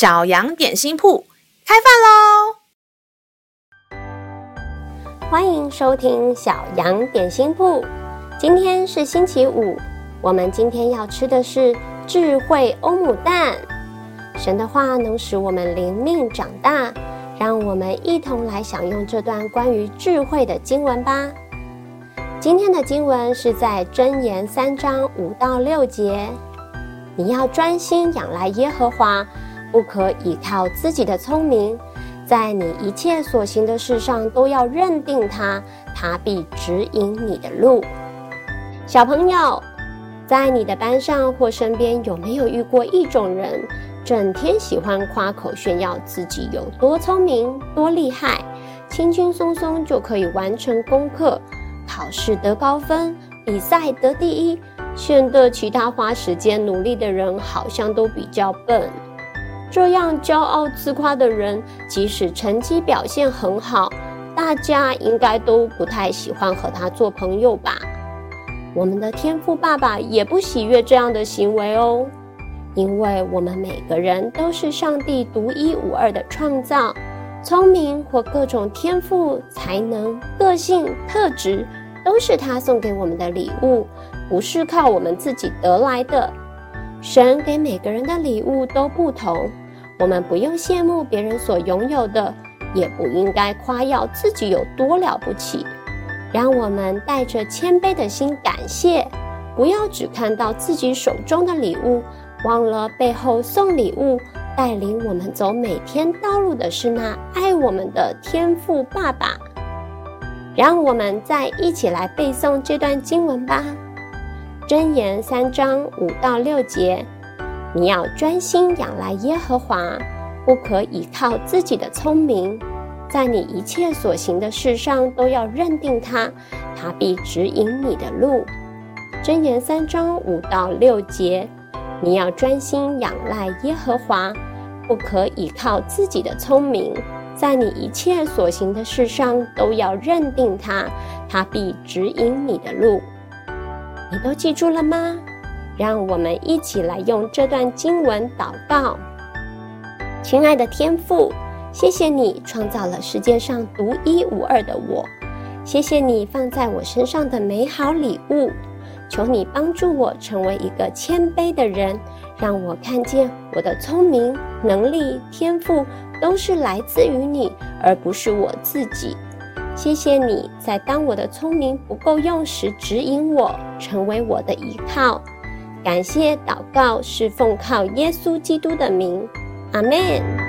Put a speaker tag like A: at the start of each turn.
A: 小羊点心铺开饭喽！
B: 欢迎收听小羊点心铺。今天是星期五，我们今天要吃的是智慧欧姆蛋。神的话能使我们灵命长大，让我们一同来享用这段关于智慧的经文吧。今天的经文是在箴言三章五到六节。你要专心仰赖耶和华，不可倚靠自己的聪明，在你一切所行的事上都要认定他，他必指引你的路。小朋友，在你的班上或身边有没有遇过一种人，整天喜欢夸口炫耀自己有多聪明、多厉害，轻轻松松就可以完成功课，考试得高分，比赛得第一。显得其他花时间努力的人好像都比较笨。这样骄傲自夸的人，即使成绩表现很好，大家应该都不太喜欢和他做朋友吧？我们的天赋爸爸也不喜悦这样的行为哦，因为我们每个人都是上帝独一无二的创造，聪明或各种天赋、才能、个性、特质，都是他送给我们的礼物。不是靠我们自己得来的，神给每个人的礼物都不同，我们不用羡慕别人所拥有的，也不应该夸耀自己有多了不起。让我们带着谦卑的心感谢，不要只看到自己手中的礼物，忘了背后送礼物、带领我们走每天道路的是那爱我们的天父爸爸。让我们再一起来背诵这段经文吧。箴言三章五到六节，你要专心仰赖耶和华，不可倚靠自己的聪明，在你一切所行的事上都要认定他，他必指引你的路。箴言三章五到六节，你要专心仰赖耶和华，不可倚靠自己的聪明，在你一切所行的事上都要认定他，他必指引你的路。你都记住了吗？让我们一起来用这段经文祷告。亲爱的天父，谢谢你创造了世界上独一无二的我，谢谢你放在我身上的美好礼物。求你帮助我成为一个谦卑的人，让我看见我的聪明、能力、天赋都是来自于你，而不是我自己。谢谢你在当我的聪明不够用时指引我，成为我的依靠。感谢祷告是奉靠耶稣基督的名，阿门。